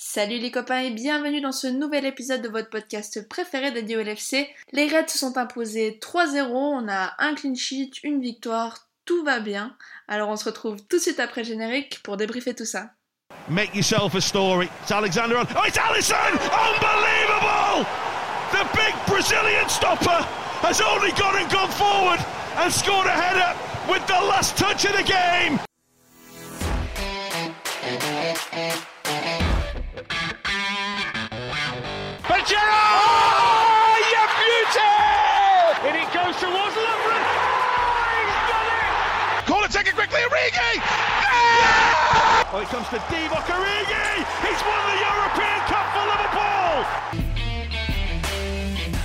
Salut les copains et bienvenue dans ce nouvel épisode de votre podcast préféré dédié au LFC. Les Reds se sont imposés 3-0, on a un clean sheet, une victoire, tout va bien. Alors on se retrouve tout de suite après générique pour débriefer tout ça. Make yourself a story. It's Alexander. Oh, it's Allison! Unbelievable! The big Brazilian stopper has only gone and gone forward and scored a header with the last touch of the game.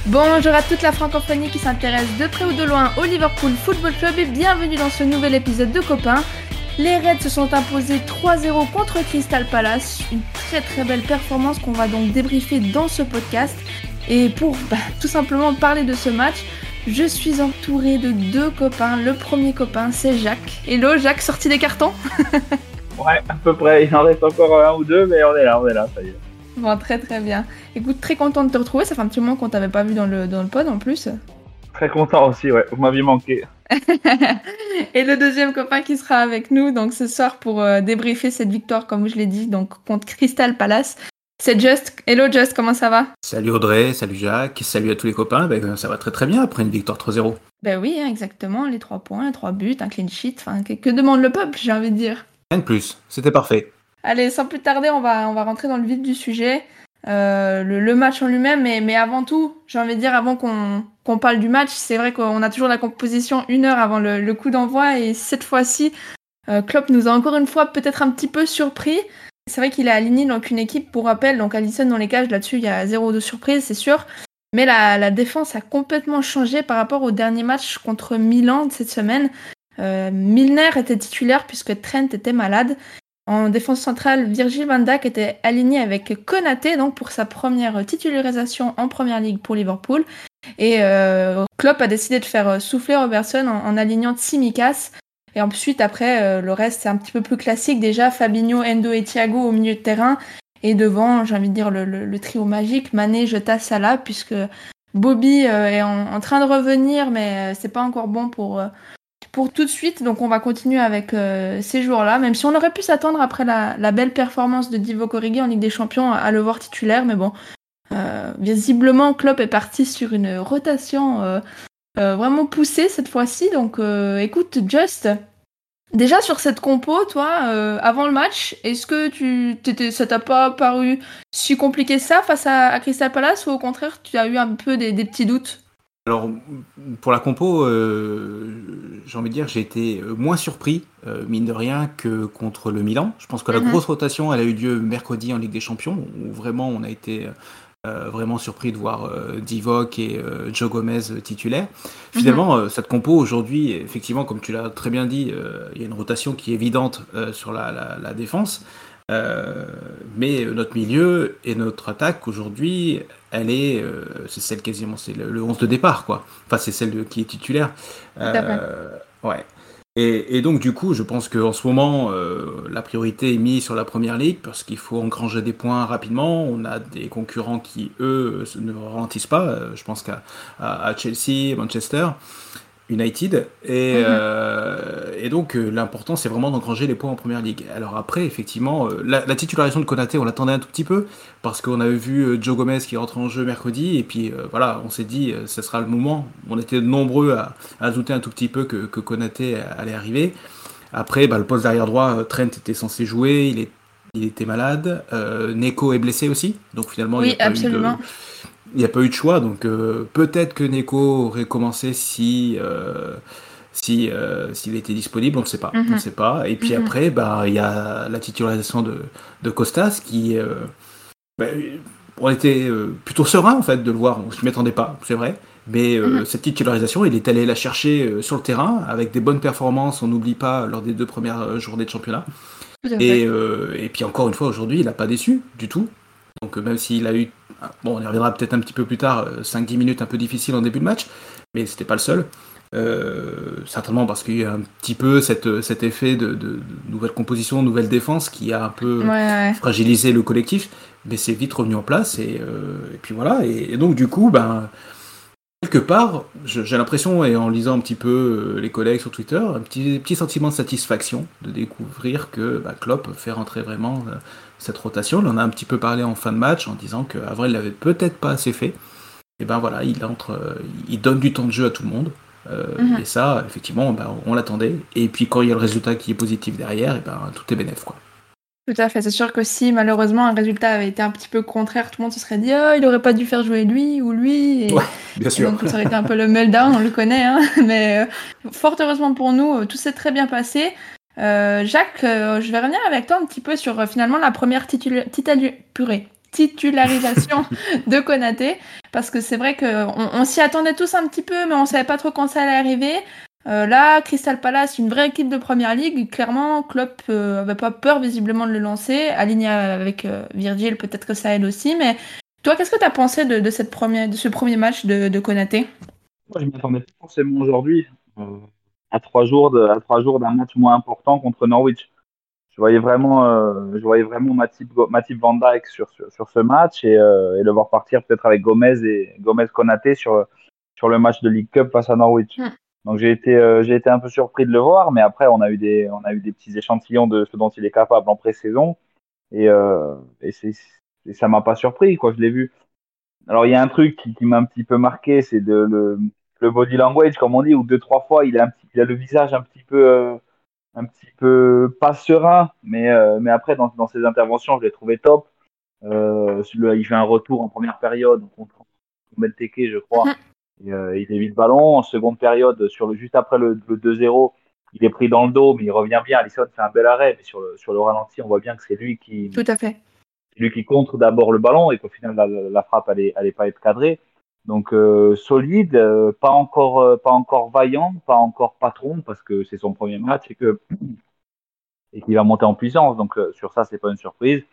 Bonjour à toute la francophonie qui s'intéresse de près ou de loin au Liverpool Football Club et bienvenue dans ce nouvel épisode de Copains. Les Reds se sont imposés 3-0 contre Crystal Palace, une très très belle performance qu'on va donc débriefer dans ce podcast. Et pour bah, tout simplement parler de ce match, je suis entourée de deux copains. Le premier copain, c'est Jacques. Hello Jacques, sorti des cartons Ouais, à peu près. Il en reste encore un ou deux, mais on est là, on est là, ça y est. Bon, très très bien. Écoute, très content de te retrouver. Ça fait un petit moment qu'on t'avait pas vu dans le, dans le pod en plus. Très content aussi, ouais. Vous m'aviez manqué. et le deuxième copain qui sera avec nous donc ce soir pour euh, débriefer cette victoire, comme je l'ai dit, donc contre Crystal Palace. C'est Just. Hello Just, comment ça va? Salut Audrey, salut Jacques, salut à tous les copains. Ben, ça va très très bien après une victoire 3-0. Ben oui, hein, exactement. Les trois points, les trois buts, un clean sheet. Enfin, que, que demande le peuple, j'ai envie de dire. De plus, c'était parfait. Allez, sans plus tarder, on va, on va rentrer dans le vif du sujet. Euh, le, match en lui-même, mais, mais avant tout, j'ai envie de dire, avant qu'on parle du match, c'est vrai qu'on a toujours la composition une heure avant le, le coup d'envoi, et cette fois-ci, euh, Klopp nous a encore une fois peut-être un petit peu surpris. C'est vrai qu'il a aligné donc une équipe, pour rappel, donc Allison dans les cages, là-dessus, il y a zéro de surprise, c'est sûr. Mais la, la, défense a complètement changé par rapport au dernier match contre Milan de cette semaine. Euh, Milner était titulaire puisque Trent était malade. En défense centrale, Virgil van Dijk était aligné avec Konaté donc pour sa première titularisation en première ligue pour Liverpool. Et euh, Klopp a décidé de faire souffler Robertson en, alignant Tsimikas. Et ensuite, après, euh, le reste, c'est un petit peu plus classique. Déjà, Fabinho, Endo et Thiago au milieu de terrain. Et devant, j'ai envie de dire, le, trio magique, Mané, Jota, Salah, puisque Bobby euh, est en, en, train de revenir, mais c'est pas encore bon pour, pour tout de suite. Donc on va continuer avec euh, ces joueurs-là, même si on aurait pu s'attendre après la, belle performance de Divock Origi en Ligue des Champions à, le voir titulaire, mais bon, euh, visiblement Klopp est parti sur une rotation euh, vraiment poussée cette fois-ci. Donc écoute, Just, déjà sur cette compo, toi, avant le match, est-ce que tu ça t'a pas paru si compliqué ça face à, Crystal Palace ou au contraire tu as eu un peu des petits doutes? Alors, pour la compo, euh, j'ai envie de dire, j'ai été moins surpris, euh, mine de rien, que contre le Milan. Je pense que la mm -hmm. grosse rotation, elle a eu lieu mercredi en Ligue des Champions, où vraiment on a été euh, vraiment surpris de voir Divock et Joe Gomez titulaires. Finalement, mm -hmm. cette compo aujourd'hui, effectivement, comme tu l'as très bien dit, il y a une rotation qui est évidente sur la, la, la défense. Euh, mais notre milieu et notre attaque aujourd'hui, elle est, euh, c'est celle quasiment, c'est le, le, 11 de départ, quoi. Enfin, c'est celle de, qui est titulaire. Euh, ouais. Et, et, donc, du coup, je pense qu'en ce moment, euh, la priorité est mise sur la première ligue parce qu'il faut engranger des points rapidement. On a des concurrents qui, eux, ne ralentissent pas. Je pense qu'à à Chelsea, Manchester. United et, mmh. euh, et donc euh, l'important c'est vraiment d'engranger les points en première ligue. Alors après effectivement euh, la, la, titularisation de Konaté on l'attendait un tout petit peu parce qu'on avait vu Joe Gomez qui rentre en jeu mercredi et puis voilà on s'est dit ce sera le moment. On était nombreux à, à, douter un tout petit peu que, que Konaté allait arriver. Après bah, le poste derrière droit Trent était censé jouer, il, est, il était malade, Neko est blessé aussi donc finalement oui, il n'y a absolument. pas eu de il n'y a pas eu de choix, donc euh, peut-être que Neko aurait commencé si euh, si euh, s'il était disponible, on ne sait pas, Mhm. mm -hmm. on sait pas. Et puis mm -hmm. après, bah il y a la titularisation de, de Costas qui, bah, on était plutôt serein en fait de le voir. On s'y m'attendait pas, c'est vrai. Mais mm -hmm. cette titularisation, il est allé la chercher sur le terrain avec des bonnes performances. On n'oublie pas lors des deux premières journées de championnat. Et, et puis encore une fois aujourd'hui, il n'a pas déçu du tout. Donc même s'il a eu, bon on y reviendra peut-être un petit peu plus tard, 5-10 minutes un peu difficiles en début de match, mais c'était pas le seul. Euh, certainement parce qu'il y a un petit peu cette, cet effet de, de, nouvelle composition, nouvelle défense qui a un peu fragilisé le collectif, mais c'est vite revenu en place et, et puis voilà. Et, donc du coup, ben quelque part, j'ai l'impression, et en lisant un petit peu les collègues sur Twitter, un petit, petit sentiment de satisfaction de découvrir que bah, Klopp fait rentrer vraiment cette rotation. On en a un petit peu parlé en fin de match en disant qu'Avril l'avait peut-être pas assez fait. Et ben voilà, il entre, il donne du temps de jeu à tout le monde. Euh, mhm. Et ça, effectivement, bah, on l'attendait. Et puis quand il y a le résultat qui est positif derrière, et ben, tout est bénéf. Quoi. Tout à fait. C'est sûr que si malheureusement un résultat avait été un petit peu contraire, tout le monde se serait dit oh, il aurait pas dû faire jouer lui ou lui. Et, bien sûr. donc ça aurait été un peu le meltdown, on le connaît. Hein. Mais euh, fort heureusement pour nous, euh, tout s'est très bien passé. Jacques, je vais revenir avec toi un petit peu sur finalement la première titula purée, titularisation de Konaté, parce que c'est vrai qu'on on, s'y attendait tous un petit peu, mais on savait pas trop quand ça allait arriver. Euh, là, Crystal Palace, une vraie équipe de première ligue. Clairement, Klopp euh, avait pas peur visiblement de le lancer. Aligné avec euh, Virgil, peut-être que ça aide aussi. Mais toi, qu'est-ce que tu as pensé de, cette première, de ce premier match de, de Konaté? Moi, je m'attendais pas forcément aujourd'hui. à trois jours d'un match moins important contre Norwich je voyais vraiment, euh, je voyais vraiment Matip, Matip Van Dijk sur, sur, sur ce match et, euh, et, le voir partir peut-être avec Gomez et Gomez Konaté sur, sur le match de League Cup face à Norwich. Mm. Donc j'ai été, euh, été un peu surpris de le voir, mais après on a eu des, on a eu des petits échantillons de ce dont il est capable en pré-saison et, euh, et, ça m'a pas surpris quoi. Je l'ai vu. Alors il y a un truc qui, m'a un petit peu marqué, c'est le, le body language comme on dit, où deux trois fois il a un il a le visage un petit peu euh, un petit peu pas serein, mais, euh, mais après, dans, dans ses interventions, je l'ai trouvé top. Euh, il fait un retour en première période contre Belteke, je crois. Et, euh, il évite le ballon. En seconde période, sur le, juste après le, 2-0, il est pris dans le dos, mais il revient bien. Alisson fait un bel arrêt, mais sur le, sur le ralenti, on voit bien que c'est lui qui. Tout à fait. Lui qui contre d'abord le ballon et qu'au final, la, la frappe, elle n'est pas être cadrée. Donc euh, solide, euh, pas encore euh, pas encore vaillant, pas encore patron parce que c'est son premier match et que et qu'il va monter en puissance. Donc sur ça c'est pas une surprise,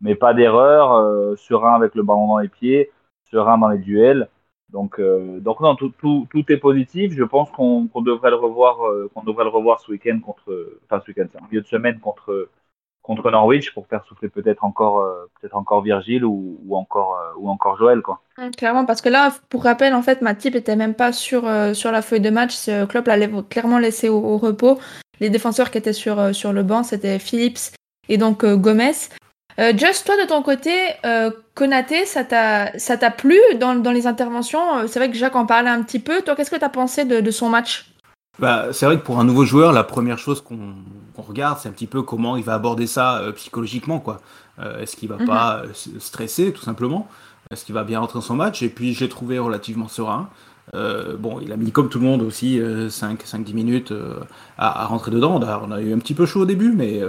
mais pas d'erreur, serein avec le ballon dans les pieds, serein dans les duels. Donc donc non tout, tout, tout est positif. Je pense qu'on devrait le revoir qu'on devrait le revoir ce week-end contre enfin ce week-end en milieu de semaine contre contre Norwich pour faire souffler peut-être encore euh, peut-être encore Virgile ou, ou encore euh, ou encore Joël quoi. Clairement parce que là pour rappel en fait Matip était même pas sur euh, sur la feuille de match, Klopp l'avait clairement laissé au, repos. Les défenseurs qui étaient sur sur le banc c'était Phillips et donc Gomez. Just toi de ton côté, Konaté, ça t'a plu dans, dans les interventions? C'est vrai que Jacques en parlait un petit peu. Toi, qu'est-ce que tu as pensé de, de son match? Bah, c'est vrai que pour un nouveau joueur, la première chose qu'on regarde, c'est un petit peu comment il va aborder ça euh, psychologiquement. quoi. Euh, est-ce qu'il va mhm. pas euh, stresser, tout simplement? Est-ce qu'il va bien rentrer dans son match? Et puis, je l'ai trouvé relativement serein. Bon, il a mis comme tout le monde aussi 5-10 minutes à, à, rentrer dedans. On a, eu un petit peu chaud au début, mais,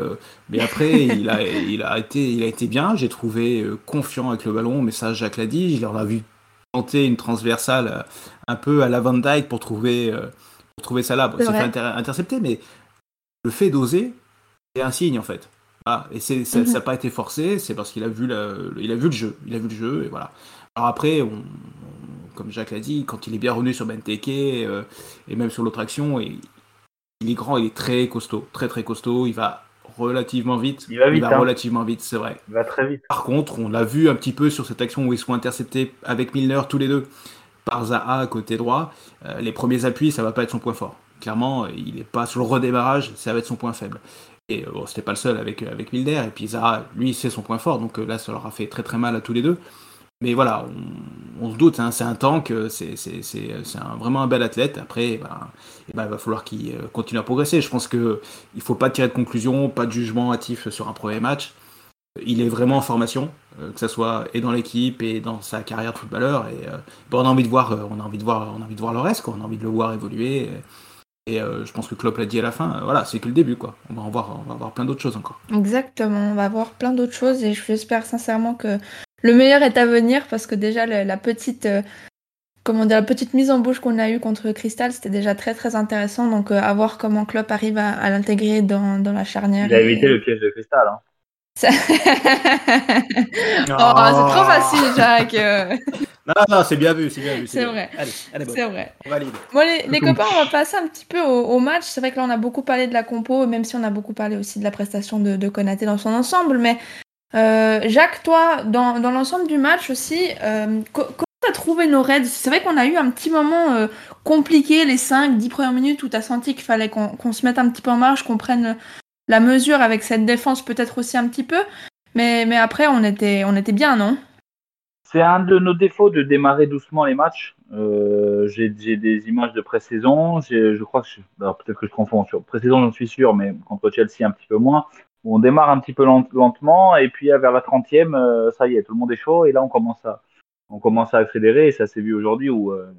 mais après, il, a, il, a été, il a été bien. J'ai trouvé confiant avec le ballon, mais ça, Jacques l'a dit. Il en a vu tenter une transversale un peu à la Van Dyke pour trouver pour trouver ça là. Fait intercepter, mais le fait d'oser, c'est un signe en fait. Ah, et c'est, ça n'a mhm. pas été forcé, c'est parce qu'il a, vu il a vu le jeu. Il a vu le jeu, et voilà. Alors après, on, comme Jacques l'a dit, quand il est bien revenu sur Benteke euh, et même sur l'autre action, et, il est grand, il est très costaud, très très costaud, il va relativement vite. Il va vite. Hein. relativement vite, c'est vrai. Il va très vite. Par contre, on l'a vu un petit peu sur cette action où ils sont interceptés avec Milner tous les deux par Zaha côté droit, euh, les premiers appuis, ça va pas être son point fort. Clairement, il n'est pas sur le redémarrage, ça va être son point faible. Et euh, bon, c'était pas le seul avec, euh, avec Milner, et puis Zaha, lui, c'est son point fort, donc là, ça leur a fait très très mal à tous les deux. Mais voilà, on, se doute, hein, c'est un tank, c'est vraiment un bel athlète. Après, ben, ben, il va falloir qu'il continue à progresser. Je pense qu'il ne faut pas tirer de conclusion, pas de jugement hâtif sur un premier match il est vraiment en formation, euh, que ce soit et dans l'équipe et dans sa carrière de footballeur. Et euh, on a envie de voir, euh, on a envie de voir, on a envie de voir le reste. On a envie de le voir évoluer. Et, je pense que Klopp l'a dit à la fin. voilà, c'est que le début, quoi. On va en voir, on va voir plein d'autres choses encore. Exactement, on va voir plein d'autres choses et j'espère sincèrement que le meilleur est à venir parce que déjà la, petite comment dire, la petite mise en bouche qu'on a eue contre Crystal, c'était déjà très très intéressant. Donc à voir comment Klopp arrive à, l'intégrer dans, dans, la charnière. Il a évité le piège de Crystal. Hein. oh, c'est trop facile, Jacques. Non, non, c'est bien vu, c'est bien vu. C'est vrai. Allez, allez, C'est vrai. On valide. Bon, les, les copains, on va passer un petit peu au, au match. C'est vrai que là, on a beaucoup parlé de la compo, même si on a beaucoup parlé aussi de la prestation de, de Konaté dans son ensemble. Mais euh, Jacques, toi, dans, dans l'ensemble du match aussi, euh, co- comment tu as trouvé nos raids? C'est vrai qu'on a eu un petit moment euh, compliqué, les 5-10 premières minutes, où tu as senti qu'il fallait qu'on qu'on se mette un petit peu en marche, qu'on prenne la mesure avec cette défense, peut-être aussi un petit peu. Mais, mais après, on était, on était bien, non? C'est un de nos défauts de démarrer doucement les matchs. Euh, j'ai des images de pré-saison. Je crois que peut-être que je confonds sur pré-saison, j'en suis sûr, mais contre Chelsea un petit peu moins. Où on démarre un petit peu lent- lentement et puis euh, vers la 30e, euh, ça y est, tout le monde est chaud et là on commence à on commence à accélérer et ça s'est vu aujourd'hui où euh,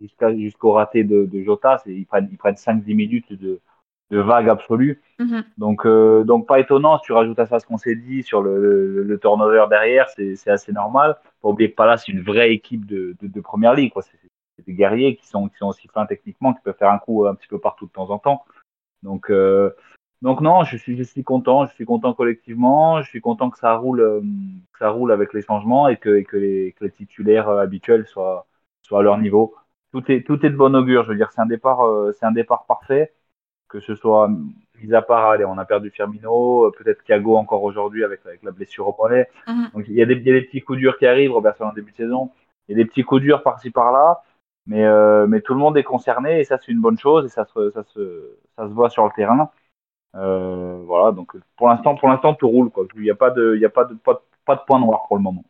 jusqu'au raté de, de Jota, ils prennent ils prennent 5-10 minutes de de vague absolue. Mhm. Donc, euh, donc pas étonnant, si tu rajoutes à ça ce qu'on s'est dit sur le, le, le turnover derrière, c'est assez normal. Faut oublier que Palace, c'est une vraie équipe de, de, de première ligue. quoi. C'est c'est des guerriers qui sont, qui sont aussi fins techniquement, qui peuvent faire un coup un petit peu partout de temps en temps. Donc, euh, donc non, je suis, je suis content, je suis content collectivement, je suis content que ça roule, euh, que ça roule avec les changements et que, et que, les, que les titulaires euh, habituels soient, soient à leur niveau. Tout est, tout est de bon augure. Je veux dire, c'est un départ, euh, c'est un départ parfait que ce soit mis à part, allez, on a perdu Firmino, peut-être Thiago encore aujourd'hui avec, avec la blessure au mollet. Mhm. Donc il y, a des, il y a des petits coups durs qui arrivent, Robertson en début de saison. Il y a des petits coups durs par-ci par-là, mais, mais tout le monde est concerné et ça c'est une bonne chose et ça se, ça se, ça se voit sur le terrain. Euh, voilà, donc pour l'instant, pour l'instant tout roule. Il n'y a pas de, il a pas de, pas point noir pour le moment.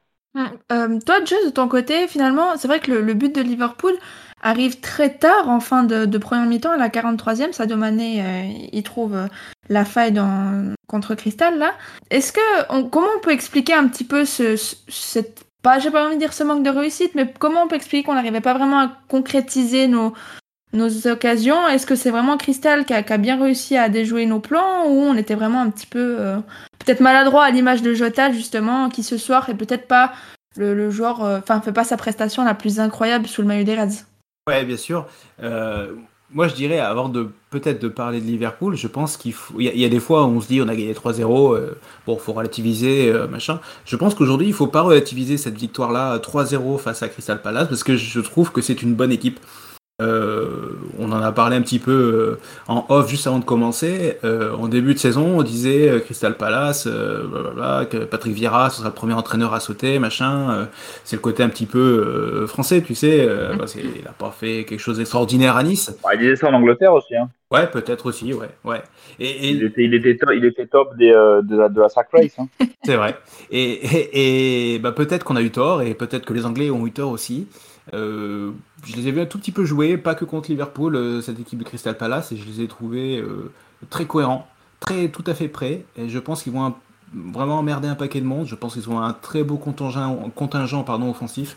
Euh, toi, Joe, de ton côté, finalement, c'est vrai que le, but de Liverpool arrive très tard en fin de, de première mi-temps, à la 43e. Sadio Mané, il trouve euh, la faille dans, contre Crystal, là. Est-ce que, comment on peut expliquer un petit peu ce- cette, pas, j'ai pas envie de dire ce manque de réussite, mais comment on peut expliquer qu'on n'arrivait pas vraiment à concrétiser nos, nos occasions Est-ce que c'est vraiment Crystal qui a, bien réussi à déjouer nos plans ou on était vraiment un petit peu, euh, peut-être maladroit à l'image de Jota, justement, qui ce soir est peut-être pas le, joueur, euh, enfin, fait pas sa prestation la plus incroyable sous le maillot des Reds. Ouais, bien sûr. Euh, moi, je dirais, avant de peut-être de parler de Liverpool, je pense qu'il y, a- des fois où on se dit on a gagné 3-0, euh, bon, faut relativiser, euh, machin. Je pense qu'aujourd'hui, il faut pas relativiser cette victoire-là 3-0 face à Crystal Palace parce que je trouve que c'est une bonne équipe. Euh, on en a parlé un petit peu euh, en off juste avant de commencer. Euh, en début de saison, on disait euh, Crystal Palace, euh, blablabla, que Patrick Vieira ce sera le premier entraîneur à sauter, machin. euh, c'est le côté un petit peu euh, français, tu sais. euh, bah, il a pas fait quelque chose d'extraordinaire à Nice. Bah, il disait ça en Angleterre aussi. Hein. Ouais, peut-être aussi, ouais, ouais. Et, et- Il, était, il, était top, il était top des, euh, de, la, de la sack race. Hein. C'est vrai. Et, et, et, bah, peut-être qu'on a eu tort, et peut-être que les Anglais ont eu tort aussi. Euh, je les ai vus un tout petit peu jouer, pas que contre Liverpool, euh, cette équipe de Crystal Palace, et je les ai trouvés euh, très cohérents, très tout à fait prêts. Et je pense qu'ils vont un- vraiment emmerder un paquet de monde. Je pense qu'ils ont un très beau contingent, contingent pardon, offensif.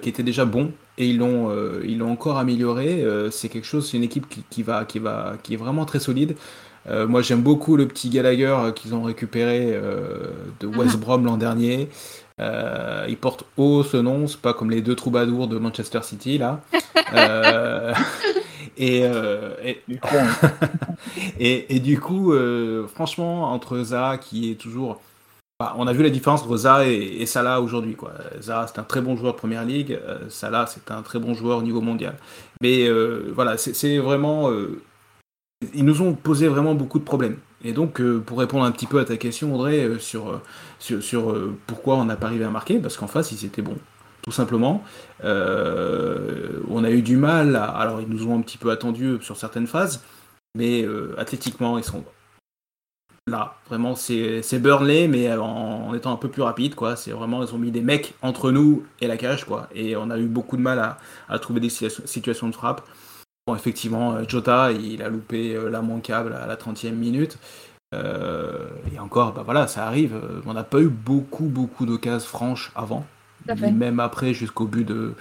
qui était déjà bon et ils l'ont ils l'ont encore amélioré c'est quelque chose c'est une équipe qui, qui va qui va qui est vraiment très solide moi, j'aime beaucoup le petit Gallagher qu'ils ont récupéré de West Brom l'an dernier. Euh, il porte haut ce nom, c'est pas comme les deux troubadours de Manchester City là. Euh, et, euh, et, Du coup, on- et, et du coup, euh, franchement, entre Zaha qui est toujours. bah, on a vu la différence entre Zaha et, et Salah aujourd'hui. quoi. Zaha, c'est un très bon joueur première ligue. euh, Salah, c'est un très bon joueur au niveau mondial. Mais euh, voilà, c'est c'est vraiment. euh, ils nous ont posé vraiment beaucoup de problèmes. Et donc, euh, pour répondre un petit peu à ta question, Audrey, euh, sur, euh, sur, sur, pourquoi on n'a pas arrivé à marquer, parce qu'en face, ils étaient bons, tout simplement. On a eu du mal, alors ils nous ont un petit peu attendu sur certaines phases, mais athlétiquement, ils sont là. Vraiment, c'est Burnley, mais en, en étant un peu plus rapide, quoi. C'est vraiment, ils ont mis des mecs entre nous et la cage, quoi. Et on a eu beaucoup de mal à, à trouver des situa- situations de frappe. Bon, effectivement, euh, Jota, il a loupé euh, l'immanquable à la 30e minute. Euh, et encore, bah voilà, ça arrive. On n'a pas eu beaucoup, beaucoup d'occasions franches avant. Même après, jusqu'au but de,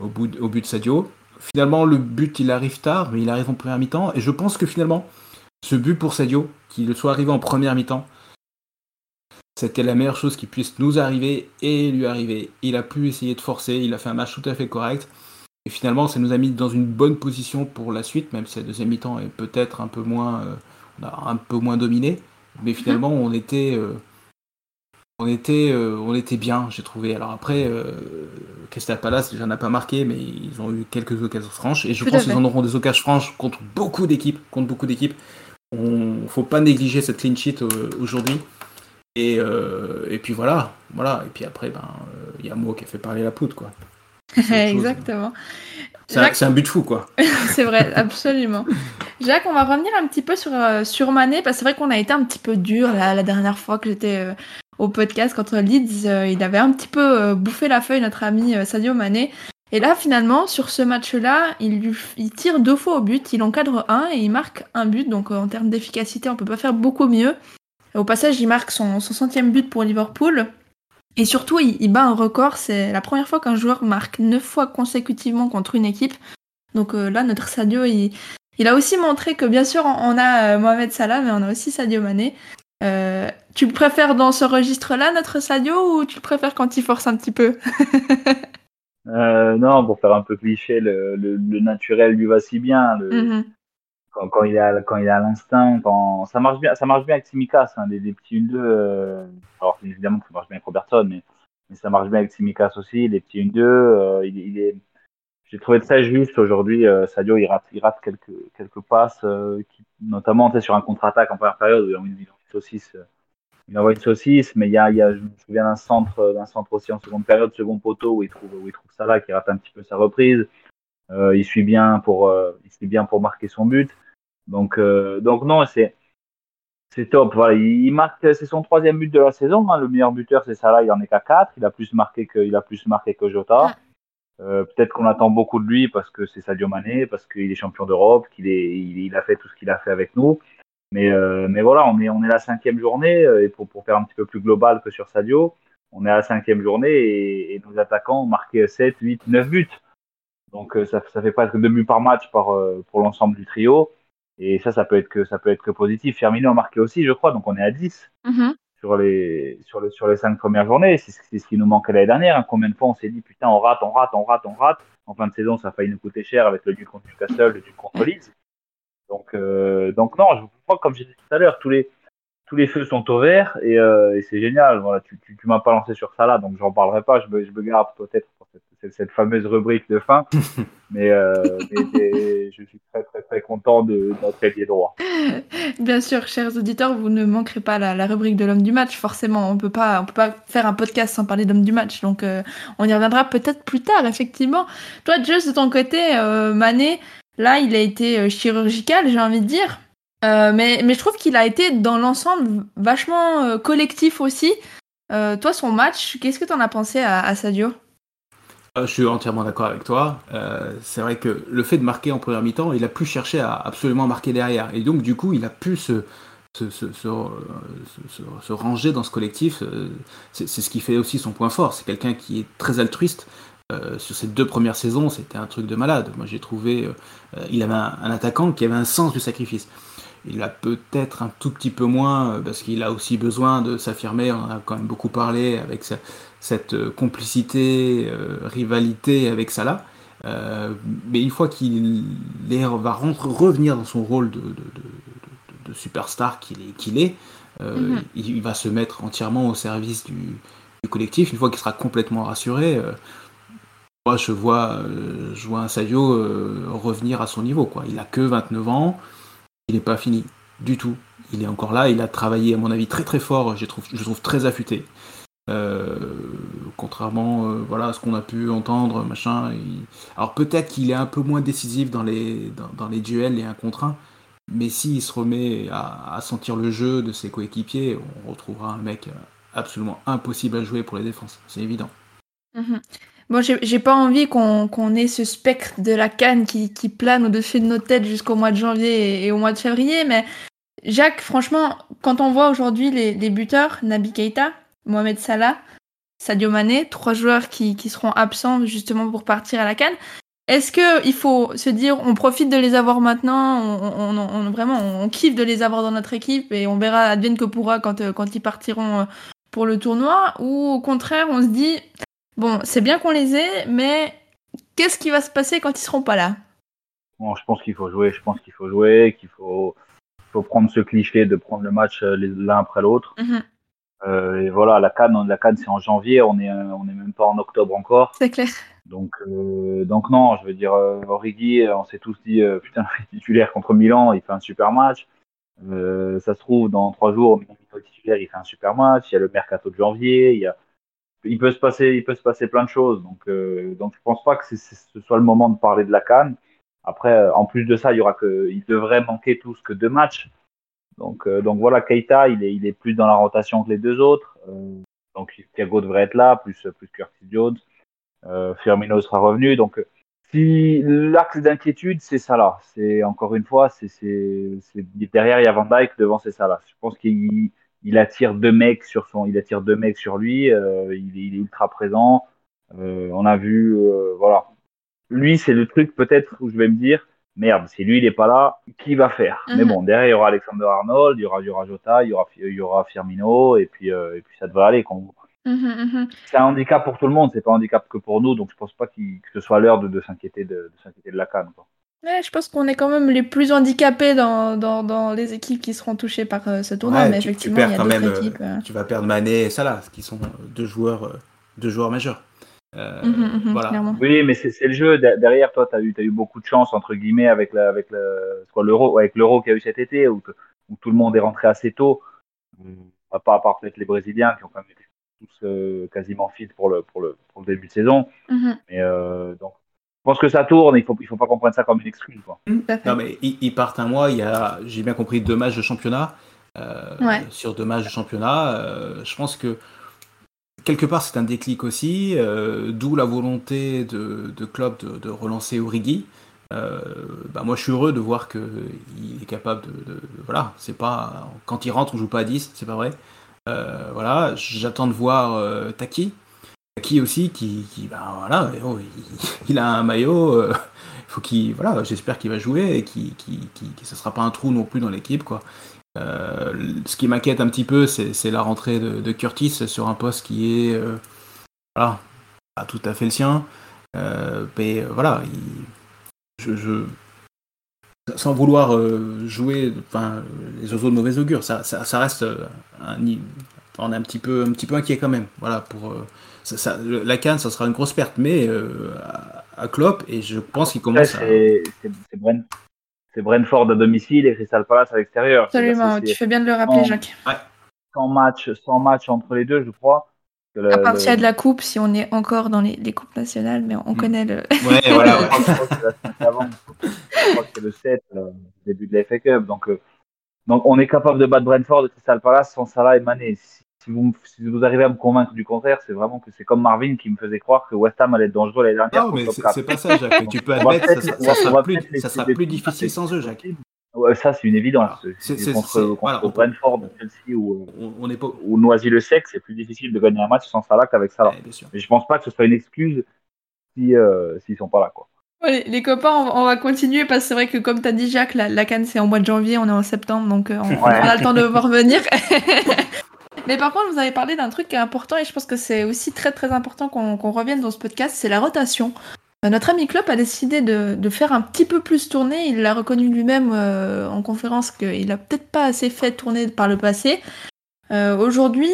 au, bout de- au but de Sadio. Finalement, le but, il arrive tard, mais il arrive en première mi-temps. Et je pense que finalement, ce but pour Sadio, qu'il soit arrivé en première mi-temps, c'était la meilleure chose qui puisse nous arriver et lui arriver. Il a pu essayer de forcer, il a fait un match tout à fait correct. Et finalement, ça nous a mis dans une bonne position pour la suite, même si la deuxième mi-temps est peut-être un peu moins, euh, on a un peu moins dominé. Mais finalement, on était, euh, on était, euh, on était bien, j'ai trouvé. Alors après, Crystal Palace déjà n'a pas marqué, mais ils ont eu quelques occasions franches. Et je pense qu'ils en auront des occasions franches contre beaucoup d'équipes. Contre beaucoup d'équipes. On faut pas négliger cette clean sheet aujourd'hui. Et, et puis voilà, voilà. Et puis après, ben, il y a Mo qui a fait parler la poudre, quoi. Exactement. C'est un, but fou, quoi. c'est vrai, absolument. Jacques, on va revenir un petit peu sur, sur Mané, parce que c'est vrai qu'on a été un petit peu dur la dernière fois que j'étais au podcast contre Leeds. Euh, il avait un petit peu euh, bouffé la feuille, notre ami euh, Sadio Mané. Et là, finalement, sur ce match-là, il, il, tire deux fois au but, il encadre un et il marque un but. Donc en termes d'efficacité, on peut pas faire beaucoup mieux. au passage, il marque son, son, centième but pour Liverpool. Et surtout, il, bat un record. C'est la première fois qu'un joueur marque neuf fois consécutivement contre une équipe. Donc là, notre Sadio, il, il, a aussi montré que bien sûr, on a Mohamed Salah, mais on a aussi Sadio Mané. Euh, tu le préfères dans ce registre-là, notre Sadio, ou tu le préfères quand il force un petit peu? Euh, Non, pour faire un peu cliché, le, le, naturel lui va si bien. Le, mm-hmm. Quand, quand, il a quand il a l'instinct, quand ça marche bien, ça marche bien avec Simicas, des, des, petits 1-2. Euh, alors évidemment, ça marche bien avec Robertson, mais, ça marche bien avec Simicas aussi, les petits 1-2. Euh, il, est j'ai trouvé ça juste aujourd'hui. Euh, Sadio, il rate, quelques, passes, notamment sur un contre-attaque en première période où il envoie une, saucisse. Il envoie une saucisse, mais il y a, je me souviens d'un centre, d'un centre aussi en seconde période, second poteau où il trouve, où il trouve Salah qui rate un petit peu sa reprise. Il suit bien pour, il suit bien pour marquer son but. Donc, donc non, c'est, c'est top. Voilà, il, marque, c'est son troisième but de la saison. Hein. Le meilleur buteur, c'est Salah. Il en est qu'à 4 Il a plus marqué que, il a plus marqué que Jota. Euh, peut-être qu'on attend beaucoup de lui parce que c'est Sadio Mané, parce qu'il est champion d'Europe, qu'il est, il, a fait tout ce qu'il a fait avec nous. Mais, euh, mais voilà, on est, on est la cinquième journée euh, et pour, pour faire un petit peu plus global que sur Sadio, on est à la cinquième journée et, et nos attaquants ont marqué 7, 8, 9 buts. Donc ça, ça fait presque deux buts par match par, pour l'ensemble du trio. Et ça, ça peut être que ça peut être que positif. Firmino a marqué aussi, je crois, donc on est à 10 sur les, sur, le, sur les cinq premières journées. C'est ce qui nous manquait l'année dernière. Hein. Combien de fois on s'est dit, putain, on rate, on rate, on rate, on rate. En fin de saison, ça a failli nous coûter cher avec le nul contre Newcastle, le nul contre Leeds. Donc, euh, donc non, je crois, comme j'ai dit tout à l'heure, tous les, tous les feux sont au vert et, euh, et c'est génial. Voilà, tu, tu, tu m'as pas lancé sur ça là, donc j'en parlerai pas. Je me, je me garde peut-être pour cette, cette, fameuse rubrique de fin. mais, euh, mais, je suis très très très content de notre ailier droit. Bien sûr, chers auditeurs, vous ne manquerez pas la, la rubrique de l'homme du match. Forcément, on peut pas on peut pas faire un podcast sans parler d'homme du match. Donc euh, on y reviendra peut-être plus tard, effectivement. Toi, Just de ton côté, euh, Mané, là, il a été euh, chirurgical, j'ai envie de dire. Euh, mais, mais je trouve qu'il a été dans l'ensemble vachement euh, collectif aussi. Euh, toi, son match, qu'est-ce que tu en as pensé à, à Sadio? Je suis entièrement d'accord avec toi. c'est vrai que le fait de marquer en première mi-temps, il a pu chercher à absolument marquer derrière. Et donc, du coup, il a pu se, se ranger dans ce collectif. C'est ce qui fait aussi son point fort. C'est quelqu'un qui est très altruiste. Euh, sur ces deux premières saisons, c'était un truc de malade. Moi, j'ai trouvé, euh, il avait un, attaquant qui avait un sens du sacrifice. Il a peut-être un tout petit peu moins euh, parce qu'il a aussi besoin de s'affirmer. On a quand même beaucoup parlé avec sa, cette euh, complicité, euh, rivalité avec Salah. Euh, mais une fois qu'il va rentre, revenir dans son rôle de, de, de, de superstar qu'il est, qu'il est euh, -hmm. il, va se mettre entièrement au service du, du collectif. Une fois qu'il sera complètement rassuré, euh, moi je vois, je vois un Sadio revenir à son niveau. Quoi. Il a que 29 ans il n'est pas fini du tout. Il est encore là, il a travaillé à mon avis très très fort, je trouve, je trouve très affûté. Euh, contrairement euh, voilà, à ce qu'on a pu entendre, machin. Alors peut-être qu'il est un peu moins décisif dans les, dans, les duels et un contre un, mais s'il se remet à, sentir le jeu de ses coéquipiers, on retrouvera un mec absolument impossible à jouer pour les défenses, c'est évident. Mm -hmm. Bon, j'ai pas envie qu'on qu ait ce spectre de la canne qui, plane au-dessus de nos têtes jusqu'au mois de janvier et, et, au mois de février, mais Jacques, franchement, quand on voit aujourd'hui les, les, buteurs, Nabi Keita, Mohamed Salah, Sadio Mané, trois joueurs qui, qui seront absents justement pour partir à la canne, est-ce que il faut se dire on profite de les avoir maintenant, on, on, on, vraiment on kiffe de les avoir dans notre équipe et on verra advienne que pourra quand, quand ils partiront pour le tournoi, ou au contraire on se dit Bon, c'est bien qu'on les ait, mais qu'est-ce qui va se passer quand ils seront pas là? Bon, Je pense qu'il faut jouer, je pense qu'il faut jouer, qu'il faut, faut prendre ce cliché de prendre le match euh, l'un après l'autre. Mm -hmm. Euh, et voilà, la Cannes, la Cannes c'est en janvier, on est, on est même pas en octobre encore. C'est clair. Donc, euh, donc non, je veux dire, euh, Origi, on s'est tous dit, euh, putain, titulaire contre Milan, il fait un super match. Euh, ça se trouve, dans trois jours, Milan titulaire, il fait un super match. Il y a le mercato de janvier, il y a, il peut se passer, il peut se passer plein de choses. Donc, euh, donc je pense pas que ce soit le moment de parler de la Cannes. Après, euh, en plus de ça, il y aura que, il devrait manquer tous que deux matchs. Donc, euh, donc voilà, Keita, il est, il est plus dans la rotation que les deux autres. Euh, donc Thiago devrait être là, plus, plus Curtis Jones. Euh, Firmino sera revenu. Donc, si l'axe d'inquiétude, c'est ça là. C'est encore une fois, c'est, derrière il y a Van Dijk, devant c'est ça là. Je pense qu'il il attire deux mecs sur son, il attire deux mecs sur lui. Euh, il, est, il, est, ultra présent. Euh, on a vu, euh, voilà. Lui, c'est le truc peut-être où je vais me dire, merde, si lui il est pas là, qui va faire? Mm -hmm. Mais bon, derrière il y aura Alexander Arnold, il y aura, il y aura Jota, il y aura, il y aura Firmino, et puis, euh, et puis ça devrait aller. Quand... Mm -hmm. C'est un handicap pour tout le monde, c'est pas un handicap que pour nous, donc je pense pas qu que ce soit l'heure de, de s'inquiéter de, de s'inquiéter de la canne. Quoi. Ouais, je pense qu'on est quand même les plus handicapés dans, dans, dans les équipes qui seront touchées par euh, ce tournoi, ouais, mais tu, effectivement, tu il y a quand même, d'autres équipes. Euh... Tu vas perdre Mané et Salah, qui sont deux joueurs, deux joueurs majeurs. Euh, mmh, mmh, voilà. Oui, mais c'est le jeu. Derrière, toi, tu as, as, eu beaucoup de chance, entre guillemets, avec l'euro avec le, avec qu'il y a eu cet été, où, où, tout le monde est rentré assez tôt. À part, à part peut-être les Brésiliens, qui ont quand même été tous euh, quasiment fit pour le, pour, le, pour le début de saison. Mmh. Mais euh, donc, je pense que ça tourne, il ne faut, il faut pas qu'on prenne ça comme une excuse. Quoi. Non, mais ils, ils, partent un mois, il y a, j'ai bien compris, deux matchs de championnat. Euh, ouais. Sur deux matchs de championnat, je pense que quelque part, c'est un déclic aussi, euh, d'où la volonté de, de Klopp de, relancer Origi. Euh, bah moi, je suis heureux de voir qu'il est capable de, voilà, c'est pas quand il rentre, on joue pas à 10, c'est pas vrai. Euh, voilà, j'attends de voir Taki, Taki aussi, qui, bah, voilà, il, a un maillot, faut qu'il, voilà, j'espère qu'il va jouer et qui, qui, qui, ça sera pas un trou non plus dans l'équipe, quoi. Euh, ce qui m'inquiète un petit peu, c'est la rentrée de, de, Curtis sur un poste qui est euh, voilà, pas tout à fait le sien. Euh, mais voilà, il, je, je, sans vouloir jouer enfin, les oiseaux de mauvais augure, ça, ça, ça reste un, on est un petit peu, un petit peu inquiet quand même. Voilà, pour ça, ça, la canne, ça sera une grosse perte, mais à, à Klopp, et je pense qu'il commence à. C'est Brent c'est Brentford à domicile et Crystal Palace à l'extérieur. Absolument, tu fais bien de le rappeler, Jacques. Ouais. Sans match, sans match entre les deux, je crois. Le, à partir le... de la coupe, si on est encore dans les, les coupes nationales, mais on mmh. connaît le. Ouais, voilà. Ouais. je crois que c'est le 7, le début de la FA Cup. Donc, euh, donc, on est capable de battre Brentford et Crystal Palace sans Salah et Mané. Si, si, vous, si vous arrivez à me convaincre du contraire, c'est vraiment que c'est comme Marvin qui me faisait croire que West Ham allait être dangereux l'année dernière. Non, mais c'est pas ça, Jacques. tu peux admettre, ça, ça, ça, sera plus, ça sera plus difficile sans eux, Jacques. Ouais, ça, c'est une évidence. C'est contre, contre voilà, Brentford, Chelsea ou, on, on pas... ou Noisy-le-Sec, c'est plus difficile de gagner un match sans Salah qu'avec Salah. Ouais, Mais je pense pas que ce soit une excuse s'ils si, euh, s'ils sont pas là. Quoi. Les, les, copains, on, on, va continuer parce que c'est vrai que comme tu as dit Jacques, la, la Cannes c'est en mois de janvier, on est en septembre, donc euh, on, ouais. on a le temps de voir venir. Mais par contre, vous avez parlé d'un truc qui est important et je pense que c'est aussi très très important qu'on qu revienne dans ce podcast, c'est la rotation. Euh, notre ami Klopp a décidé de, de, faire un petit peu plus tourner. Il l'a reconnu lui-même euh, en conférence qu'il a peut-être pas assez fait tourner par le passé. Euh, Aujourd'hui,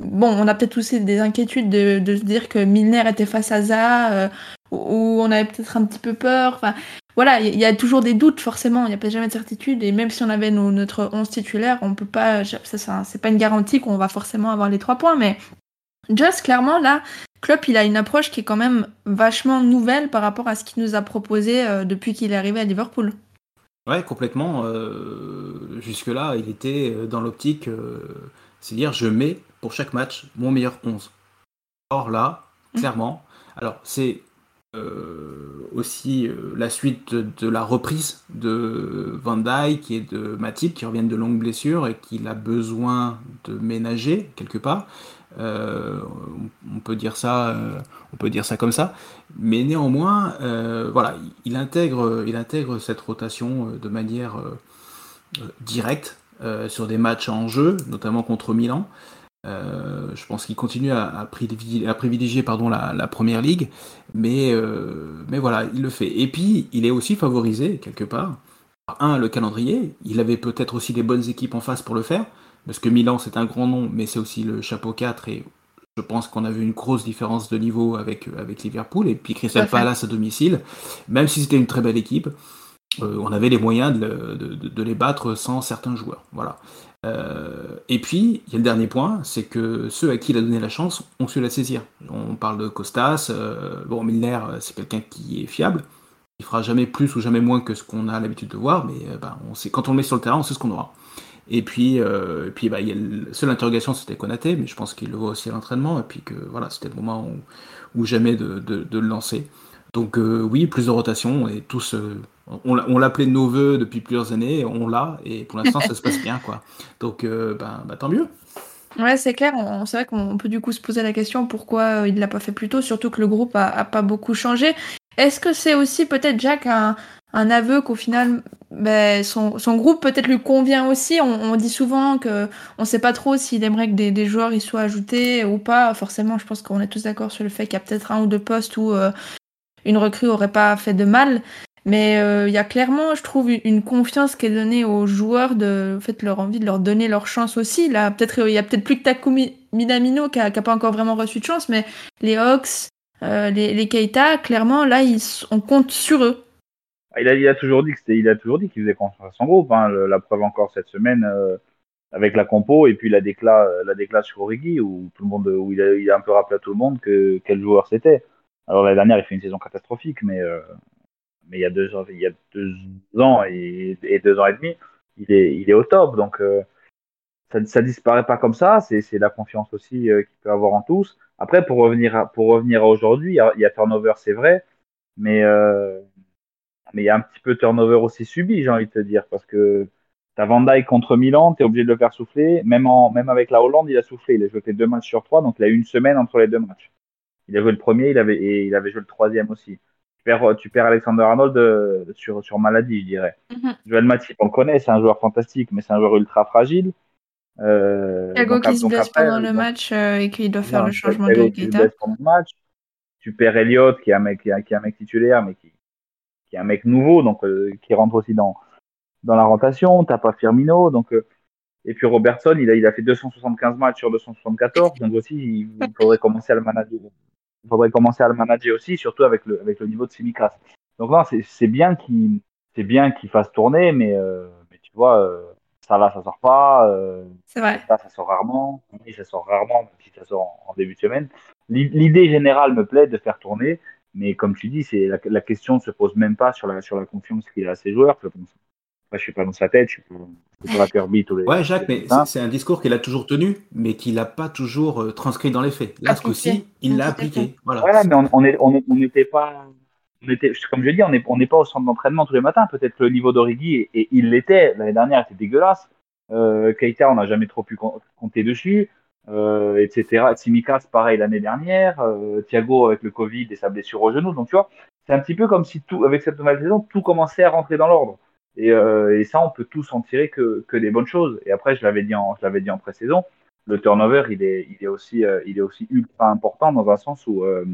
bon, on a peut-être aussi des inquiétudes de, de, se dire que Milner était face à Zaha, euh, où on avait peut-être un petit peu peur. Voilà, il y a toujours des doutes forcément, il n'y a pas jamais de certitude et même si on avait nos, notre 11 titulaire, on peut pas, ça, c'est pas une garantie qu'on va forcément avoir les trois points, mais Just clairement là, Klopp il a une approche qui est quand même vachement nouvelle par rapport à ce qu'il nous a proposé euh, depuis qu'il est arrivé à Liverpool. Ouais, complètement. Euh, Jusque-là, il était dans l'optique, euh, c'est dire je mets pour chaque match mon meilleur 11. Or là, clairement, mmh. alors c'est euh, aussi euh, la suite de, de, la reprise de Van Dyke et de Matip qui reviennent de longues blessures et qu'il a besoin de ménager quelque part. Euh, on peut dire ça, on peut dire ça comme ça, mais néanmoins, voilà, il intègre, il intègre cette rotation de manière directe sur des matchs en jeu, notamment contre Milan. Euh, je pense qu'il continue à, à, privilégier, à privilégier pardon, la, la, première ligue, mais, euh, mais voilà, il le fait. Et puis, il est aussi favorisé, quelque part, un, le calendrier, il avait peut-être aussi les bonnes équipes en face pour le faire, parce que Milan c'est un grand nom, mais c'est aussi le chapeau 4 et je pense qu'on a vu une grosse différence de niveau avec, avec Liverpool et puis Crystal Palace à domicile, même si c'était une très belle équipe, euh, on avait les moyens de, de, les battre sans certains joueurs. Voilà. Euh, et puis, il y a le dernier point, c'est que ceux à qui il a donné la chance ont su la saisir. On parle de Costas, euh, bon, Milner, c'est quelqu'un qui est fiable, il fera jamais plus ou jamais moins que ce qu'on a l'habitude de voir, mais bah, on sait, quand on le met sur le terrain, on sait ce qu'on aura. Et puis, euh, puis bah, y a la seule interrogation, c'était Konaté, mais je pense qu'il le voit aussi à l'entraînement, et puis que voilà, c'était le moment où, jamais de, de, le lancer. Donc euh, oui, plus de rotation, et tous, euh, on, l'appelait nos voeux depuis plusieurs années, on l'a, et pour l'instant, ça se passe bien, quoi. Donc, bah, bah, tant mieux. Ouais, c'est clair. C'est vrai qu'on peut du coup se poser la question pourquoi il ne l'a pas fait plus tôt, surtout que le groupe a, pas beaucoup changé. Est-ce que c'est aussi peut-être Jack un, aveu qu'au final, ben, son, groupe peut-être lui convient aussi? On, dit souvent que on sait pas trop s'il aimerait que des, des, joueurs y soient ajoutés ou pas. Forcément, je pense qu'on est tous d'accord sur le fait qu'il y a peut-être un ou deux postes où euh, une recrue aurait pas fait de mal. Mais euh, il y a clairement, je trouve, une confiance qui est donnée aux joueurs de en fait, leur envie de leur donner leur chance aussi. Il y a peut-être plus que Takumi Minamino qui a, qui a, pas encore vraiment reçu de chance, mais les Hawks, euh, les, les Keita, clairement, là, ils, on compte sur eux. Ah, il a, toujours dit qu'il faisait confiance à son groupe. Hein. la preuve encore cette semaine euh, avec la compo et puis la déclat, euh, la déclat sur Origi où tout le monde, où il a, il a un peu rappelé à tout le monde que quel joueur c'était. Alors l'année dernière, il fait une saison catastrophique, mais euh, mais il y a deux ans, il y a deux ans et, deux ans et demi, il est, il est au top. Donc euh, ça, ça disparaît pas comme ça. C'est, la confiance aussi euh, qu'il peut avoir en tous. Après, pour revenir à, pour revenir aujourd'hui, il y a, turnover, c'est vrai, mais mais il y a un petit peu turnover aussi subi, j'ai envie de te dire, parce que t'as Van Dijk contre Milan, t'es obligé de le faire souffler. Même, en, même avec la Hollande, il a soufflé. Il a joué deux matchs sur trois, donc il a eu une semaine entre les deux matchs. Il a joué le premier, il avait, et il avait joué le troisième aussi. Tu perds, tu perds Alexander Arnold euh, sur, sur maladie, je dirais. Mm-hmm. Joël Matip, on le connaît, c'est un joueur fantastique, mais c'est un joueur ultra fragile. Euh, Thiago qui se blesse pendant le match euh, et qui doit faire le changement de Keita. Tu perds Elliott, qui est un mec, qui est un mec titulaire, mais qui, qui est un mec nouveau, donc euh, qui rentre aussi dans dans la rotation. T'as pas Firmino, donc euh, et puis Robertson, il a il a fait 275 matchs sur 274, donc aussi il, faudrait commencer à le manager. Il faudrait commencer à le manager aussi, surtout avec le avec le niveau de Simicas. Donc là, c'est bien qu'il c'est bien qu'il fasse tourner, mais euh, mais tu vois. ça là, ça sort pas. c'est vrai. Ça, ça sort rarement. Ça sort rarement, même si ça sort en début de semaine. L'idée générale me plaît de faire tourner. Mais comme tu dis, c'est la, la, question ne se pose même pas sur la, sur la confiance qu'il a à ses joueurs. Je pense. Moi, je suis pas dans sa tête, je suis pas, pas Kirby tous les. Ouais, Jacques, mais c'est un discours qu'il a toujours tenu, mais qu'il n'a pas toujours euh, transcrit dans les faits. Là, ce coup-ci, il l'a appliqué. Voilà. Mais on n'était on, on, on pas. On était, comme je dis, on n'est on pas au centre d'entraînement tous les matins. Peut-être que le niveau d'Origi, et, et, il l'était, l'année dernière, était dégueulasse. Euh, Keita, on n'a jamais trop pu compter dessus euh, etc. Tsimikas, pareil l'année dernière. Euh, Thiago avec le Covid et sa blessure au genou. Donc tu vois, c'est un petit peu comme si tout, avec cette nouvelle saison, tout commençait à rentrer dans l'ordre. Et, euh, et, ça, on peut tous en tirer que, que des bonnes choses. Et après, je l'avais dit en, je l'avais dit en pré-saison, le turnover, il est, il est aussi, euh, il est aussi ultra important dans un sens où, euh,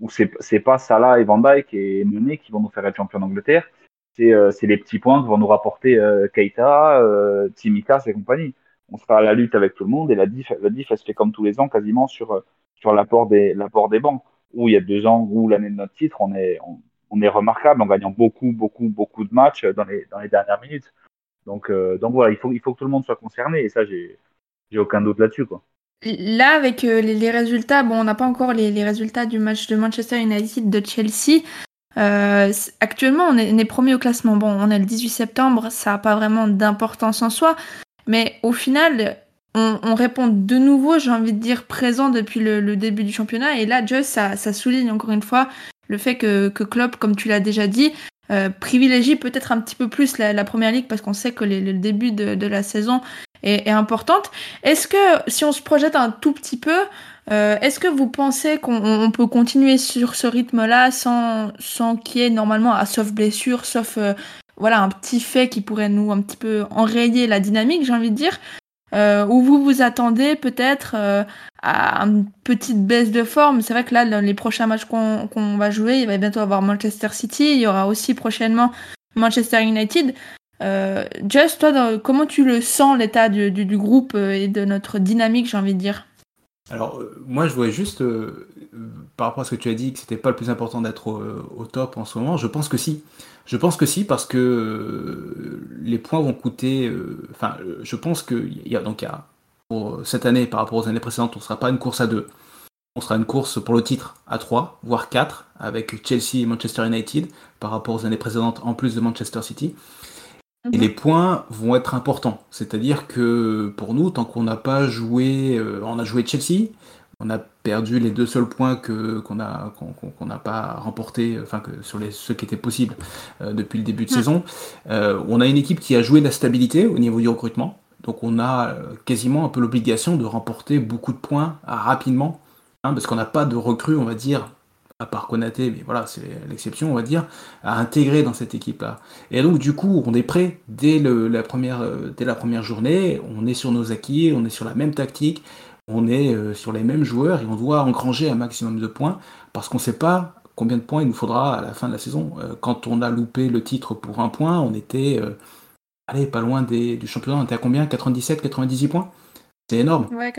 où c'est, c'est pas Salah et Van Dijk et Mené qui vont nous faire être champion d'Angleterre. C'est, euh, c'est les petits points que vont nous rapporter Keita, euh, Tsimikas et compagnie on sera à la lutte avec tout le monde et la diff, la diff elle se fait comme tous les ans quasiment sur, sur l'apport des, l'apport des bancs. Où il y a deux ans, où l'année de notre titre, on est, on, est remarquable en gagnant beaucoup, beaucoup, beaucoup de matchs dans les, dans les dernières minutes. Donc, euh, donc voilà, il faut, il faut que tout le monde soit concerné et ça, j'ai, aucun doute là-dessus, quoi. Là, avec euh, les, résultats, bon, on n'a pas encore les, les, résultats du match de Manchester United de Chelsea. Euh, actuellement, on est, on premier au classement. Bon, on est le 18 septembre, ça n'a pas vraiment d'importance en soi. Mais au final, on, répond de nouveau, j'ai envie de dire, présent depuis le, début du championnat. Et là, Just, ça, souligne encore une fois le fait que, que Klopp, comme tu l'as déjà dit, euh, privilégie peut-être un petit peu plus la, première ligue parce qu'on sait que le début de, la saison est, importante. Est-ce que, si on se projette un tout petit peu, euh, est-ce que vous pensez qu'on peut continuer sur ce rythme-là sans, sans qu'il y ait normalement, à sauf blessure, sauf euh, voilà un petit fait qui pourrait nous un petit peu enrayer la dynamique, j'ai envie de dire? Euh, où vous vous attendez peut-être euh, à une petite baisse de forme. C'est vrai que là, dans les prochains matchs qu'on va jouer, il va bientôt avoir Manchester City, il y aura aussi prochainement Manchester United. Just, toi, comment tu le sens, l'état du, du, groupe et de notre dynamique, j'ai envie de dire? Alors, moi, je voulais juste, par rapport à ce que tu as dit, que c'était pas le plus important d'être au, top en ce moment. Je pense que si. Je pense que si, parce que les points vont coûter. Enfin, je pense qu'il y a donc cette année, par rapport aux années précédentes, on ne sera pas une course à deux. On sera une course pour le titre à trois, voire quatre, avec Chelsea et Manchester United par rapport aux années précédentes, en plus de Manchester City. Et mhm. les points vont être importants. C'est-à-dire que pour nous, tant qu'on n'a pas joué, euh, on a joué Chelsea, on a perdu les deux seuls points que qu'on a qu'on n'a pas remporté, enfin que sur les ceux qui étaient possibles euh, depuis le début de mhm. saison. Euh, on a une équipe qui a joué la stabilité au niveau du recrutement. Donc on a euh, quasiment un peu l'obligation de remporter beaucoup de points euh, rapidement, hein, parce qu'on n'a pas de recrues, on va dire, à part Konaté, mais voilà, c'est l'exception, on va dire, à intégrer dans cette équipe-là. Et donc du coup, on est prêt dès, la, première, euh, la première journée, on est sur nos acquis, on est sur la même tactique, on est sur les mêmes joueurs et on doit engranger un maximum de points, parce qu'on ne sait pas combien de points il nous faudra à la fin de la saison. quand on a loupé le titre pour un point, on était allez, pas loin du championnat, on était à combien? 97, 98 points? C'est énorme. Ouais,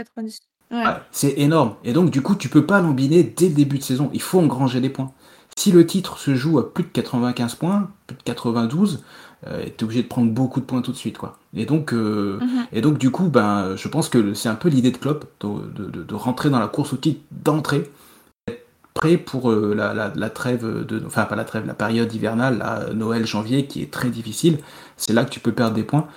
90. c'est énorme. Et donc, du coup, tu peux pas l'embiner dès le début de saison. Il faut engranger des points. Si le titre se joue à plus de 95 points, plus de 92, euh, tu es obligé de prendre beaucoup de points tout de suite. quoi. Et donc, euh, mhm. et donc du coup, ben, je pense que c'est un peu l'idée de Klopp de, de, de, rentrer dans la course au titre d'entrée prêt pour euh, la, trêve de enfin pas la trêve la période hivernale Noël janvier qui est très difficile c'est là que tu peux perdre des points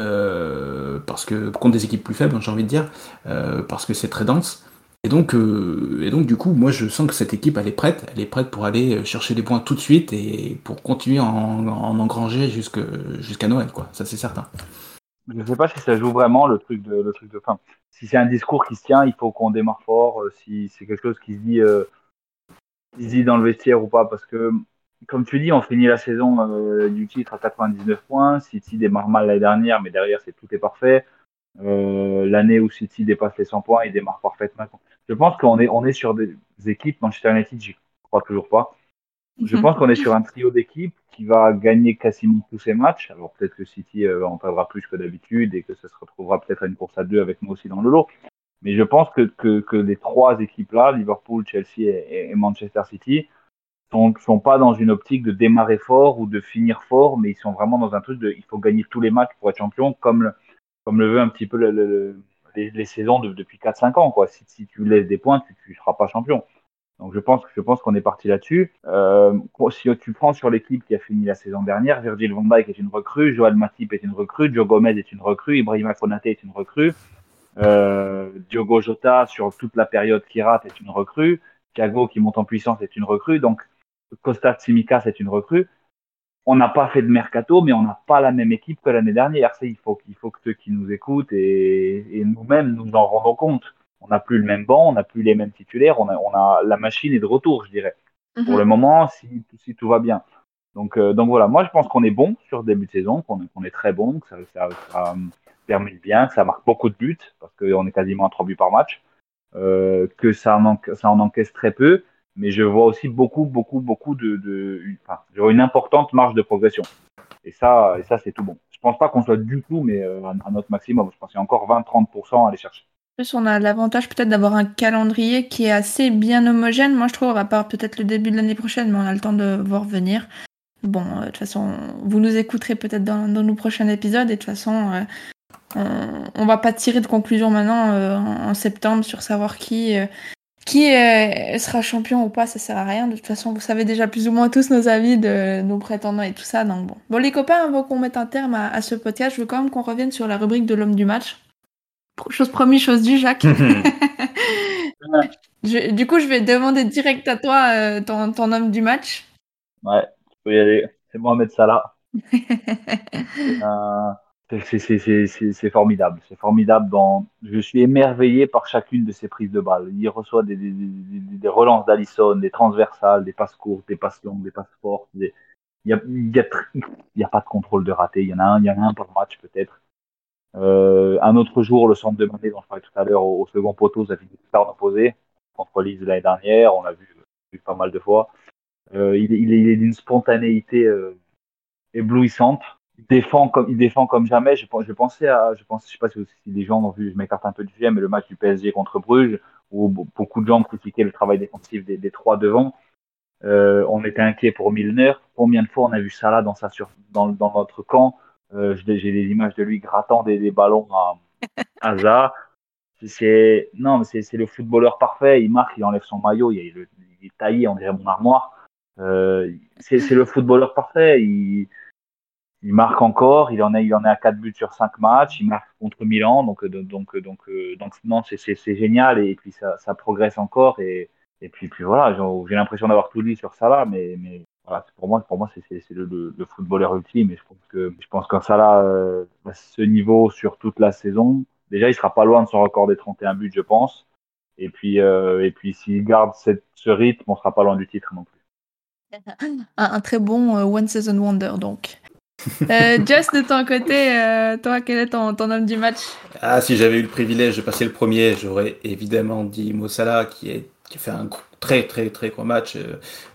euh, parce que contre des équipes plus faibles j'ai envie de dire euh, parce que c'est très dense. Et donc et donc du coup moi je sens que cette équipe elle est prête. Elle est prête pour aller chercher des points tout de suite et pour continuer à en, engranger jusqu'à Noël quoi. Ça c'est certain. Je ne sais pas si ça joue vraiment le truc de le truc de fin si c'est un discours qui se tient il faut qu'on démarre fort si c'est quelque chose qui se dit dit dans le vestiaire ou pas Parce que, comme tu dis, on finit la saison euh, du titre à 99 points. City démarre mal l'année dernière, mais derrière, c'est tout est parfait. Euh, L'année où City dépasse les 100 points, il démarre parfaitement. Je pense qu'on est, on est sur des équipes, Manchester United, j'y crois toujours pas. Je pense qu'on est sur un trio d'équipes qui va gagner quasiment tous ses matchs. Alors peut-être que City euh, en perdra plus que d'habitude et que ça se retrouvera peut-être à une course à deux avec nous aussi dans le lot. Mais je pense que, que, que les trois équipes-là, Liverpool, Chelsea et, Manchester City, sont, sont pas dans une optique de démarrer fort ou de finir fort, mais ils sont vraiment dans un truc de il faut gagner tous les matchs pour être champion, comme le, comme le veut un petit peu le, les, les, saisons de, depuis 4-5 ans. Quoi. Si, si, tu laisses des points, tu ne seras pas champion. Donc je pense, je pense qu'on est parti là-dessus. Euh, si tu prends sur l'équipe qui a fini la saison dernière, Virgil van Dijk est une recrue, Joel Matip est une recrue, Joe Gomez est une recrue, Ibrahima Konate est une recrue. Euh, Diogo Jota, sur toute la période qui rate, est une recrue. Thiago, qui monte en puissance, est une recrue. Donc, Costa Tsimikas est une recrue. On n'a pas fait de mercato, mais on n'a pas la même équipe que l'année dernière. Il faut, il faut que ceux qui nous écoutent et, et nous-mêmes nous en rendons compte. On n'a plus le même banc, on n'a plus les mêmes titulaires. On a, on a la machine est de retour, je dirais. Pour mhm. le moment, si, si tout va bien. Donc, euh, donc voilà, moi je pense qu'on est bon sur le début de saison, qu'on est, est très bon, que ça, ça, ça, termine bien, que ça marque beaucoup de buts, parce qu'on est quasiment à 3 buts par match, euh, que ça en, ça en encaisse très peu, mais je vois aussi beaucoup, beaucoup, beaucoup de, de enfin, je vois une importante marge de progression. Et ça, et ça c'est tout bon. Je pense pas qu'on soit du tout, mais euh, à, notre maximum. Je pense qu'il y a encore 20-30% à aller chercher. En plus, on a l'avantage peut-être d'avoir un calendrier qui est assez bien homogène. Moi, je trouve, à part peut-être le début de l'année prochaine, mais on a le temps de voir venir. Bon, euh, de toute façon, vous nous écouterez peut-être dans, nos prochains épisodes. Et de toute façon, euh, on, va pas tirer de conclusion maintenant en, septembre sur savoir qui euh, qui sera champion ou pas, ça sert à rien. De toute façon, vous savez déjà plus ou moins tous nos avis de nos prétendants et tout ça. Donc bon, bon les copains, avant qu'on mette un terme à, ce podcast, je veux quand même qu'on revienne sur la rubrique de l'homme du match. Chose promis, chose due, Jacques. du coup, je vais demander direct à toi euh, ton, ton, homme du match. Ouais, tu peux y aller. C'est Mohamed Salah. euh, c'est formidable. C'est formidable. Je suis émerveillé par chacune de ces prises de balles. Il reçoit des, relances d'Alisson, des transversales, des passes courtes, des passes longues, des passes fortes. Il n'y a, pas de contrôle de raté. Il y en a un, il y en a un par match peut-être. Euh, un autre jour, le centre de Mané dont je parlais tout à l'heure, au, second poteau, ça fait une opposé contre Lise l'année dernière. On l'a vu, vu, pas mal de fois. Euh, il, est d'une spontanéité euh, éblouissante il défend comme il défend comme jamais. Je, je pensais à, je pense, je sais pas si, les gens ont vu, je m'écarte un peu du sujet, mais le match du PSG contre Bruges, où beaucoup de gens critiquaient le travail défensif des, des trois devant. Euh, on était inquiet pour Milner. Combien de fois on a vu ça là dans, sa sur, dans, dans notre camp? Euh, J'ai des images de lui grattant des, des ballons à, à. C'est non, mais c'est le footballeur parfait. Il marque, il enlève son maillot, il, il est taillé, on dirait mon armoire. Euh, c'est le footballeur parfait. Il, il marque encore, il en est, il en est à 4 buts sur 5 matchs, il marque contre Milan, donc, donc, donc, donc, donc non, c'est génial et puis ça, ça progresse encore et, et puis, puis voilà, j'ai l'impression d'avoir tout dit sur Salah, mais, mais voilà, pour moi, pour moi c'est le, le, le, footballeur ultime et je pense que je pense Salah euh, à ce niveau sur toute la saison, déjà il sera pas loin de son record des 31 buts, je pense. Et puis, euh, s'il garde cette, ce rythme, on sera pas loin du titre non plus. Un, un très bon euh, One Season Wonder donc. Euh, Just, de ton côté, euh, toi, quel est ton, ton, homme du match? Ah, si j'avais eu le privilège de passer le premier, j'aurais évidemment dit Mossala, qui, qui a fait un très très très gros match,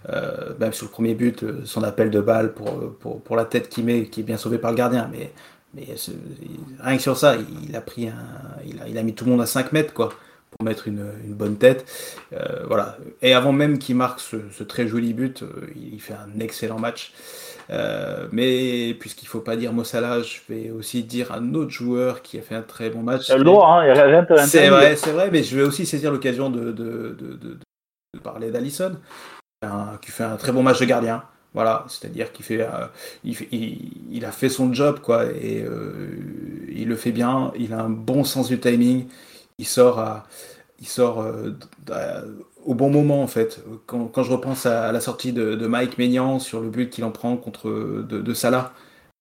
euh, même sur le premier but, son appel de balle pour, pour, la tête qu'il met, qui est bien sauvé par le gardien, mais, mais rien que sur ça, il a pris il a, il a mis tout le monde à 5 mètres, quoi pour mettre une, une bonne tête. Voilà. Et avant même qu'il marque ce, très joli but, il fait un excellent match. Euh, mais puisqu'il ne faut pas dire Mossala, je vais aussi dire un autre joueur qui a fait un très bon match. droit, hein, il n'y a rien de C'est vrai, c'est vrai, mais je vais aussi saisir l'occasion de, de, de, de, parler d'Alisson, qui fait un très bon match de gardien. Voilà, c'est-à-dire qu'il fait, euh, il, il, il, a fait son job, quoi, et euh, il le fait bien. Il a un bon sens du timing. Il sort à, il sort euh, au bon moment en fait. Quand, je repense à, la sortie de, Mike Maignan sur le but qu'il en prend contre de, Salah,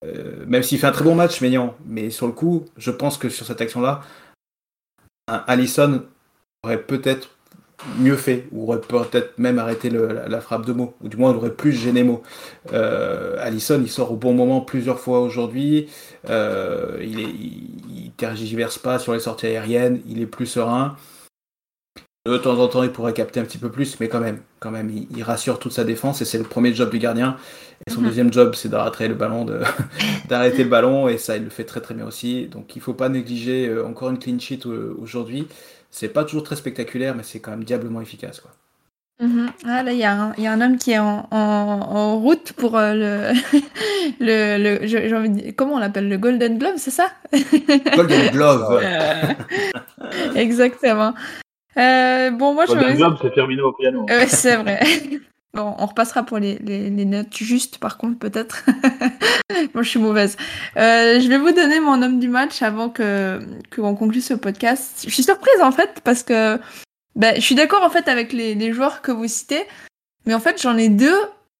euh, même s'il fait un très bon match Maignan, mais sur le coup, je pense que sur cette action-là, Allison aurait peut-être mieux fait, ou aurait peut-être même arrêté la, frappe de mots, ou du moins aurait plus gêné mots. Euh, Allison, il sort au bon moment plusieurs fois aujourd'hui, euh, il, est, tergiverse pas sur les sorties aériennes, il est plus serein. De temps en temps, il pourrait capter un petit peu plus, mais quand même, quand même, il, il rassure toute sa défense et c'est le premier job du gardien. Et son mmh. deuxième job, c'est d'arrêter le ballon, d'arrêter le ballon, et ça, il le fait très très bien aussi. Donc, il faut pas négliger euh, encore une clean sheet euh, aujourd'hui. C'est pas toujours très spectaculaire, mais c'est quand même diablement efficace, quoi. Mmh. Ah, là, il y, y, a un homme qui est en, en, en route pour euh, le, le, le j'ai envie de dire, comment on l'appelle, le Golden Glove, c'est ça? Golden Glove. Exactement. Euh, bon, moi, je Globe, c'est terminé au piano. Euh, c'est vrai. Bon, on repassera pour les, les, les notes justes, par contre, peut-être. Moi, je suis mauvaise. Euh, je vais vous donner mon homme du match avant que qu'on conclue ce podcast. Je suis surprise, en fait, parce que ben, je suis d'accord, en fait, avec les, les joueurs que vous citez. Mais en fait, j'en ai deux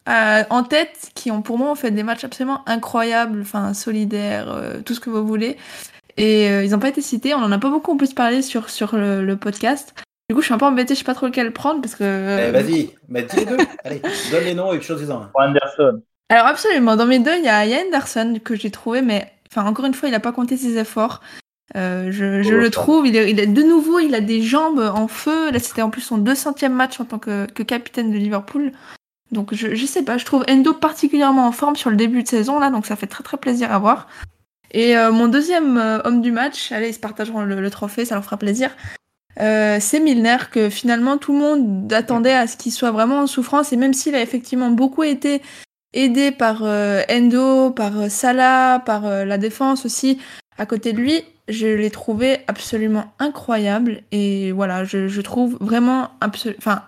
euh, en tête qui ont, pour moi, fait des matchs absolument incroyables, enfin, solidaires, euh, tout ce que vous voulez. Et euh, ils n'ont pas été cités. On en a pas beaucoup en plus parlé sur, sur le, le podcast. Du coup, je suis un peu embêtée, je sais pas trop lequel prendre parce que. Eh, Vas-y, mets les deux. Allez, donne les noms et choisis-en un. Anderson. Alors, absolument. Dans mes deux, il y a, y a Anderson que j'ai trouvé, mais enfin, encore une fois, il n'a pas compté ses efforts. Euh, je, je oh, le trouve, il est, il est, de nouveau, il a des jambes en feu. Là, c'était en plus son 200e match en tant que, que capitaine de Liverpool. Donc, je, je sais pas, je trouve Endo particulièrement en forme sur le début de saison, là, donc ça fait très très plaisir à voir. Et euh, mon deuxième euh, homme du match, allez, ils se partageront le, le trophée, ça leur fera plaisir. Euh, c'est Milner que finalement tout le monde attendait à ce qu'il soit vraiment en souffrance et même s'il a effectivement beaucoup été aidé par euh, Endo, par euh, Salah, par la défense aussi à côté de lui, je l'ai trouvé absolument incroyable et voilà, je, trouve vraiment enfin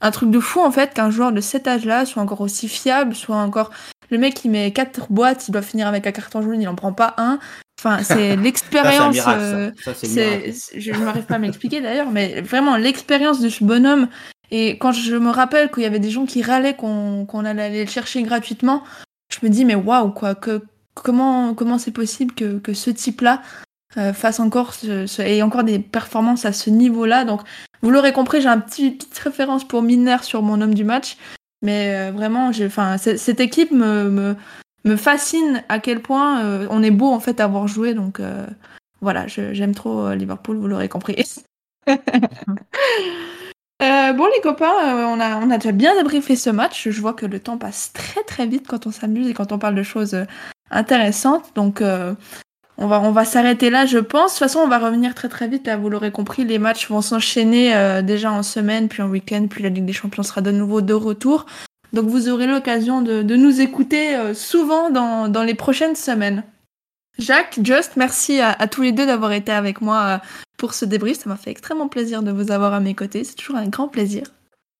un truc de fou en fait qu'un joueur de cet âge-là soit encore aussi fiable, soit encore le mec qui met quatre boîtes, il doit finir avec un carton jaune, il en prend pas un. Enfin, c'est l'expérience. Euh, je ne m'arrive pas à m'expliquer d'ailleurs, mais vraiment l'expérience de ce bonhomme. Et quand je me rappelle qu'il y avait des gens qui râlaient qu'on qu allait aller le chercher gratuitement, je me dis mais waouh quoi, que comment comment c'est possible que, que ce type-là euh, fasse encore ce, ce, ait encore des performances à ce niveau-là? Donc vous l'aurez compris, j'ai un petit petite référence pour Miner sur mon homme du match, mais euh, vraiment, enfin cette équipe me, me me fascine à quel point euh, on est beau en fait avoir joué. Donc euh, voilà, j'aime trop euh, Liverpool, vous l'aurez compris. Bon les copains, on, a, on a déjà bien débriefé ce match. Je vois que le temps passe très très vite quand on s'amuse et quand on parle de choses intéressantes. Donc, on va, on va s'arrêter là, je pense. De toute façon, on va revenir très très vite. Là, vous l'aurez compris, les matchs vont s'enchaîner déjà en semaine, puis en week-end, puis la Ligue des Champions sera de nouveau de retour. Donc, vous aurez l'occasion de, de, nous écouter souvent dans, dans les prochaines semaines. Jacques, Just, merci à, tous les deux d'avoir été avec moi euh, pour ce débrief. Ça m'a fait extrêmement plaisir de vous avoir à mes côtés. C'est toujours un grand plaisir.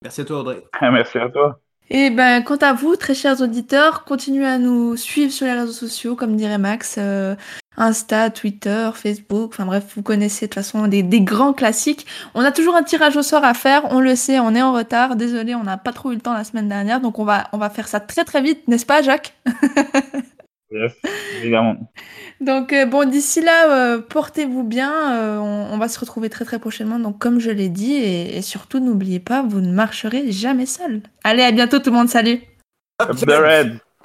Merci à toi, Audrey. Merci à toi. Et ben, quant à vous, très chers auditeurs, continuez à nous suivre sur les réseaux sociaux, comme dirait Max, euh, Insta, Twitter, Facebook. Enfin bref, vous connaissez de toute façon des, des, grands classiques. On a toujours un tirage au sort à faire. On le sait, on est en retard. Désolé, on n'a pas trop eu le temps la semaine dernière, donc on va on va faire ça très très vite, n'est-ce pas, Jacques? Yes, évidemment. Donc euh, bon, d'ici là, euh, portez-vous bien. Euh, on, on, va se retrouver très très prochainement. Donc comme je l'ai dit, et, et surtout n'oubliez pas, vous ne marcherez jamais seul. Allez, à bientôt tout le monde. Salut. Up the red.